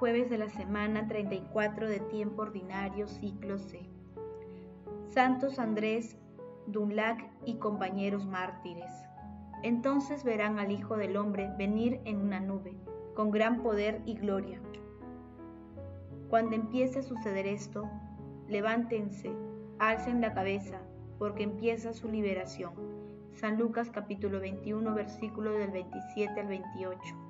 Jueves de la semana 34 de tiempo ordinario ciclo C. Santos Andrés, Dunlac y compañeros mártires. Entonces verán al Hijo del Hombre venir en una nube, con gran poder y gloria. Cuando empiece a suceder esto, levántense, alcen la cabeza, porque empieza su liberación. San Lucas capítulo 21, versículo del 27 al 28.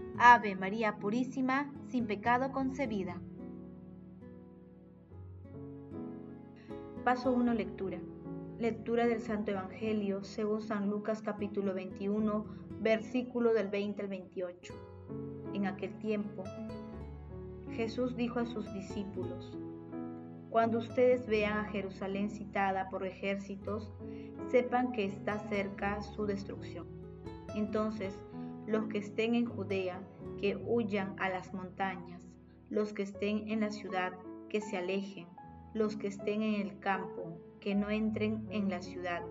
Ave María Purísima, sin pecado concebida. Paso 1. Lectura. Lectura del Santo Evangelio según San Lucas capítulo 21, versículo del 20 al 28. En aquel tiempo, Jesús dijo a sus discípulos, Cuando ustedes vean a Jerusalén citada por ejércitos, sepan que está cerca su destrucción. Entonces, los que estén en Judea, que huyan a las montañas, los que estén en la ciudad, que se alejen, los que estén en el campo, que no entren en la ciudad,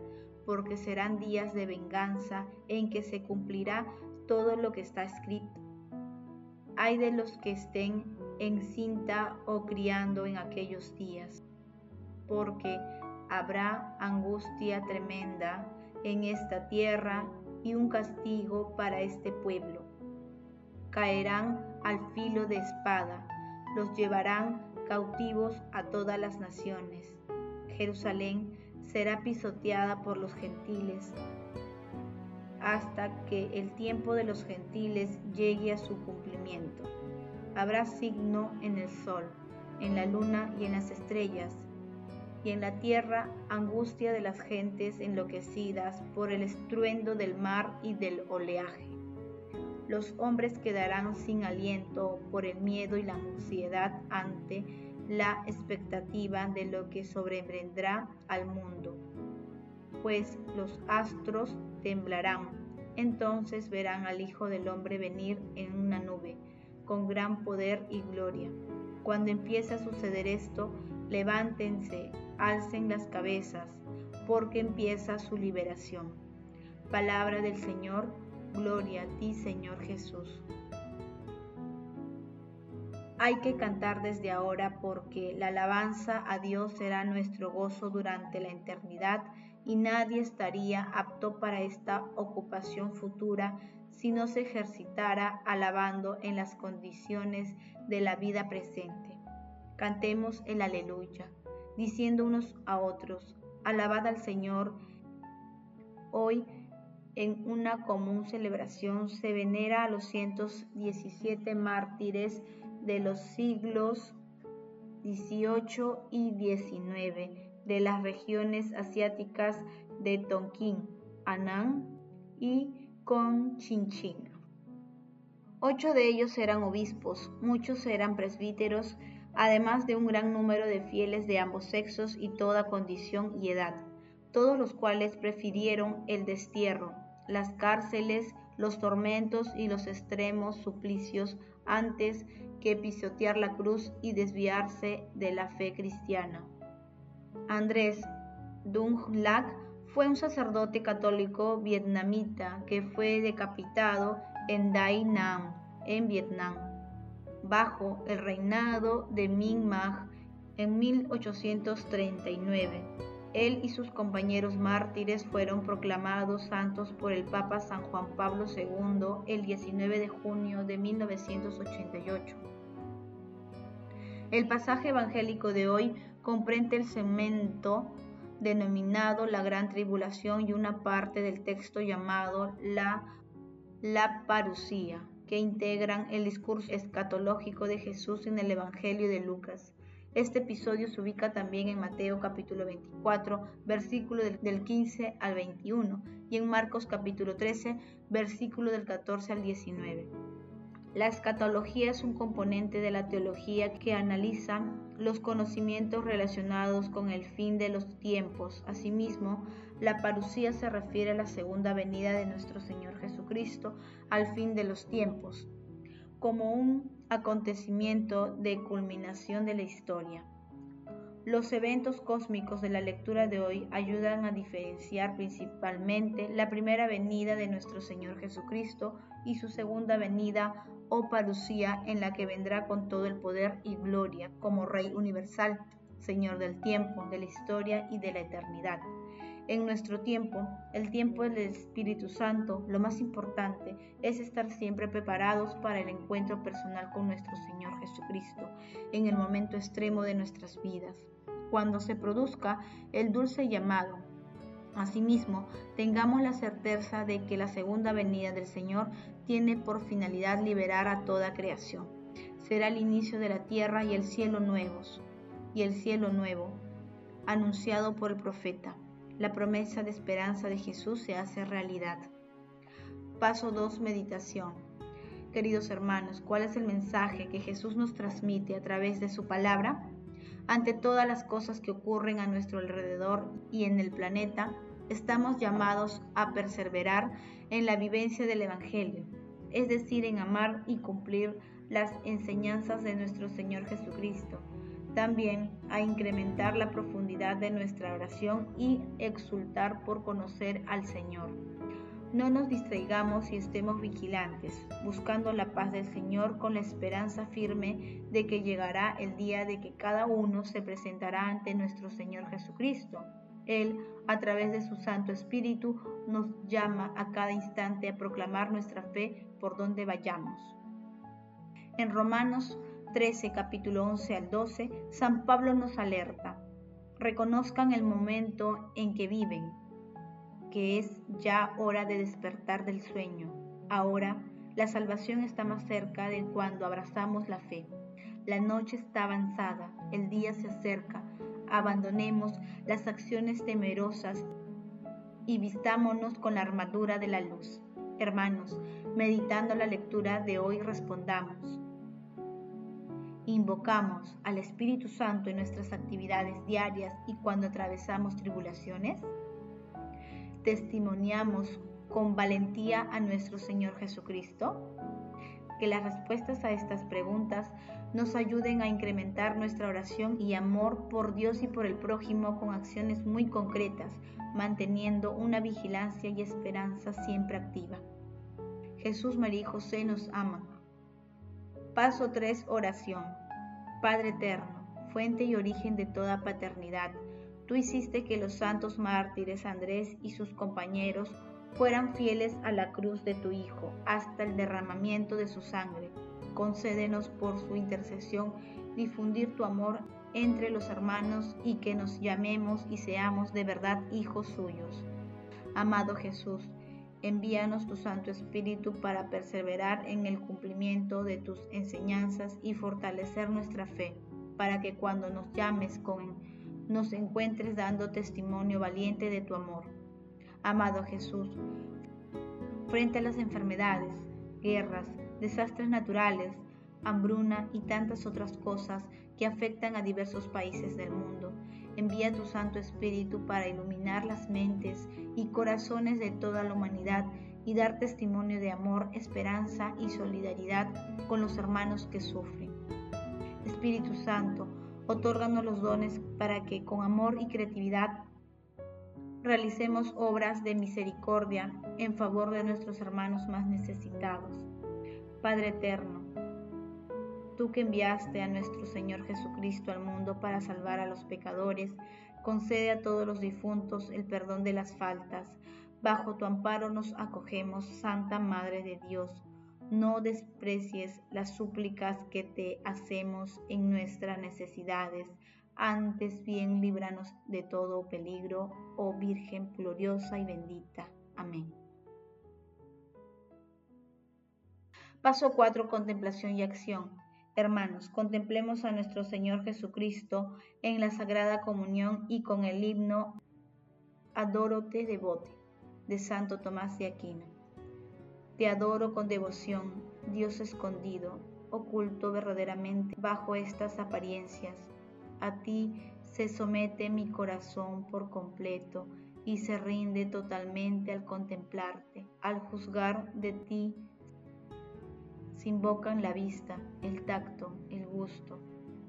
porque serán días de venganza en que se cumplirá todo lo que está escrito. Hay de los que estén en cinta o criando en aquellos días, porque habrá angustia tremenda en esta tierra y un castigo para este pueblo. Caerán al filo de espada, los llevarán cautivos a todas las naciones. Jerusalén será pisoteada por los gentiles hasta que el tiempo de los gentiles llegue a su cumplimiento. Habrá signo en el sol, en la luna y en las estrellas, y en la tierra angustia de las gentes enloquecidas por el estruendo del mar y del oleaje. Los hombres quedarán sin aliento por el miedo y la ansiedad ante la expectativa de lo que sobrevendrá al mundo, pues los astros temblarán. Entonces verán al Hijo del Hombre venir en una nube, con gran poder y gloria. Cuando empiece a suceder esto, levántense, alcen las cabezas, porque empieza su liberación. Palabra del Señor, gloria a ti Señor Jesús. Hay que cantar desde ahora porque la alabanza a Dios será nuestro gozo durante la eternidad y nadie estaría apto para esta ocupación futura si no se ejercitara alabando en las condiciones de la vida presente. Cantemos el aleluya diciendo unos a otros, alabad al Señor. Hoy, en una común celebración, se venera a los 117 mártires de los siglos XVIII y XIX de las regiones asiáticas de Tonkin, Anán y Conchinchina. Ocho de ellos eran obispos, muchos eran presbíteros, además de un gran número de fieles de ambos sexos y toda condición y edad, todos los cuales prefirieron el destierro, las cárceles, los tormentos y los extremos suplicios antes que pisotear la cruz y desviarse de la fe cristiana. Andrés Dung Lac fue un sacerdote católico vietnamita que fue decapitado en Dai Nam, en Vietnam bajo el reinado de Minh Mag en 1839. Él y sus compañeros mártires fueron proclamados santos por el Papa San Juan Pablo II el 19 de junio de 1988. El pasaje evangélico de hoy comprende el segmento denominado la Gran Tribulación y una parte del texto llamado la, la que integran el discurso escatológico de Jesús en el Evangelio de Lucas. Este episodio se ubica también en Mateo capítulo 24, versículo del 15 al 21, y en Marcos capítulo 13, versículo del 14 al 19. La escatología es un componente de la teología que analiza los conocimientos relacionados con el fin de los tiempos. Asimismo, la parucía se refiere a la segunda venida de nuestro Señor Jesucristo al fin de los tiempos, como un acontecimiento de culminación de la historia. Los eventos cósmicos de la lectura de hoy ayudan a diferenciar principalmente la primera venida de nuestro Señor Jesucristo y su segunda venida o parucía en la que vendrá con todo el poder y gloria como Rey universal, Señor del tiempo, de la historia y de la eternidad. En nuestro tiempo, el tiempo del Espíritu Santo, lo más importante es estar siempre preparados para el encuentro personal con nuestro Señor Jesucristo en el momento extremo de nuestras vidas cuando se produzca el dulce llamado. Asimismo, tengamos la certeza de que la segunda venida del Señor tiene por finalidad liberar a toda creación. Será el inicio de la tierra y el cielo nuevos, y el cielo nuevo, anunciado por el profeta. La promesa de esperanza de Jesús se hace realidad. Paso 2. Meditación. Queridos hermanos, ¿cuál es el mensaje que Jesús nos transmite a través de su palabra? Ante todas las cosas que ocurren a nuestro alrededor y en el planeta, estamos llamados a perseverar en la vivencia del Evangelio, es decir, en amar y cumplir las enseñanzas de nuestro Señor Jesucristo. También a incrementar la profundidad de nuestra oración y exultar por conocer al Señor. No nos distraigamos y estemos vigilantes, buscando la paz del Señor con la esperanza firme de que llegará el día de que cada uno se presentará ante nuestro Señor Jesucristo. Él, a través de su Santo Espíritu, nos llama a cada instante a proclamar nuestra fe por donde vayamos. En Romanos 13, capítulo 11 al 12, San Pablo nos alerta. Reconozcan el momento en que viven que es ya hora de despertar del sueño. Ahora la salvación está más cerca de cuando abrazamos la fe. La noche está avanzada, el día se acerca. Abandonemos las acciones temerosas y vistámonos con la armadura de la luz. Hermanos, meditando la lectura de hoy respondamos. Invocamos al Espíritu Santo en nuestras actividades diarias y cuando atravesamos tribulaciones testimoniamos con valentía a nuestro Señor Jesucristo? Que las respuestas a estas preguntas nos ayuden a incrementar nuestra oración y amor por Dios y por el prójimo con acciones muy concretas, manteniendo una vigilancia y esperanza siempre activa. Jesús, María y José nos aman. Paso 3. Oración. Padre eterno, fuente y origen de toda paternidad, Tú hiciste que los santos mártires Andrés y sus compañeros fueran fieles a la cruz de tu Hijo hasta el derramamiento de su sangre. Concédenos por su intercesión difundir tu amor entre los hermanos y que nos llamemos y seamos de verdad hijos suyos. Amado Jesús, envíanos tu Santo Espíritu para perseverar en el cumplimiento de tus enseñanzas y fortalecer nuestra fe, para que cuando nos llames con nos encuentres dando testimonio valiente de tu amor. Amado Jesús, frente a las enfermedades, guerras, desastres naturales, hambruna y tantas otras cosas que afectan a diversos países del mundo, envía tu Santo Espíritu para iluminar las mentes y corazones de toda la humanidad y dar testimonio de amor, esperanza y solidaridad con los hermanos que sufren. Espíritu Santo, otórganos los dones para que con amor y creatividad realicemos obras de misericordia en favor de nuestros hermanos más necesitados. Padre eterno, tú que enviaste a nuestro Señor Jesucristo al mundo para salvar a los pecadores, concede a todos los difuntos el perdón de las faltas. Bajo tu amparo nos acogemos, Santa Madre de Dios no desprecies las súplicas que te hacemos en nuestras necesidades, antes bien líbranos de todo peligro, oh Virgen gloriosa y bendita. Amén. Paso 4. Contemplación y acción. Hermanos, contemplemos a nuestro Señor Jesucristo en la Sagrada Comunión y con el himno Adorote devote de Santo Tomás de Aquino. Te adoro con devoción, Dios escondido, oculto verdaderamente bajo estas apariencias. A ti se somete mi corazón por completo y se rinde totalmente al contemplarte, al juzgar de ti. Se invocan la vista, el tacto, el gusto,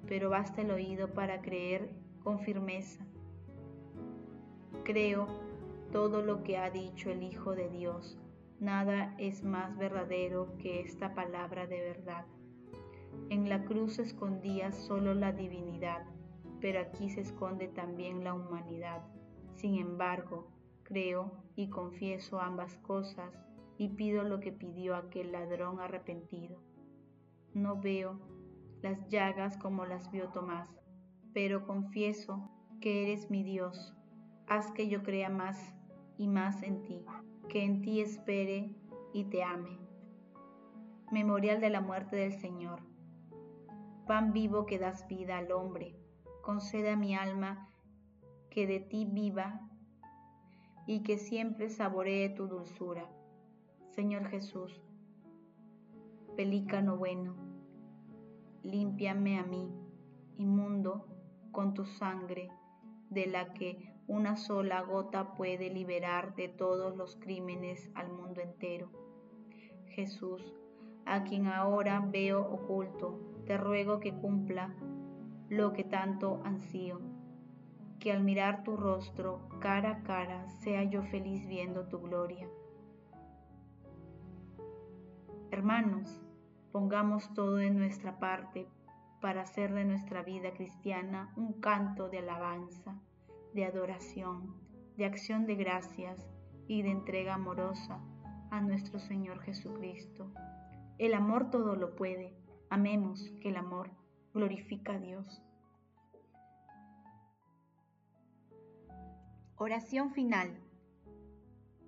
pero basta el oído para creer con firmeza. Creo todo lo que ha dicho el Hijo de Dios. Nada es más verdadero que esta palabra de verdad. En la cruz se escondía solo la divinidad, pero aquí se esconde también la humanidad. Sin embargo, creo y confieso ambas cosas y pido lo que pidió aquel ladrón arrepentido. No veo las llagas como las vio Tomás, pero confieso que eres mi Dios. Haz que yo crea más y más en ti, que en ti espere y te ame. Memorial de la muerte del Señor. Pan vivo que das vida al hombre, concede a mi alma que de ti viva y que siempre saboree tu dulzura. Señor Jesús, pelícano bueno, límpiame a mí, inmundo, con tu sangre, de la que una sola gota puede liberar de todos los crímenes al mundo entero. Jesús, a quien ahora veo oculto, te ruego que cumpla lo que tanto ansío que al mirar tu rostro cara a cara sea yo feliz viendo tu gloria. Hermanos, pongamos todo en nuestra parte para hacer de nuestra vida cristiana un canto de alabanza, de adoración, de acción de gracias y de entrega amorosa a nuestro Señor Jesucristo. El amor todo lo puede. Amemos que el amor glorifica a Dios. Oración final.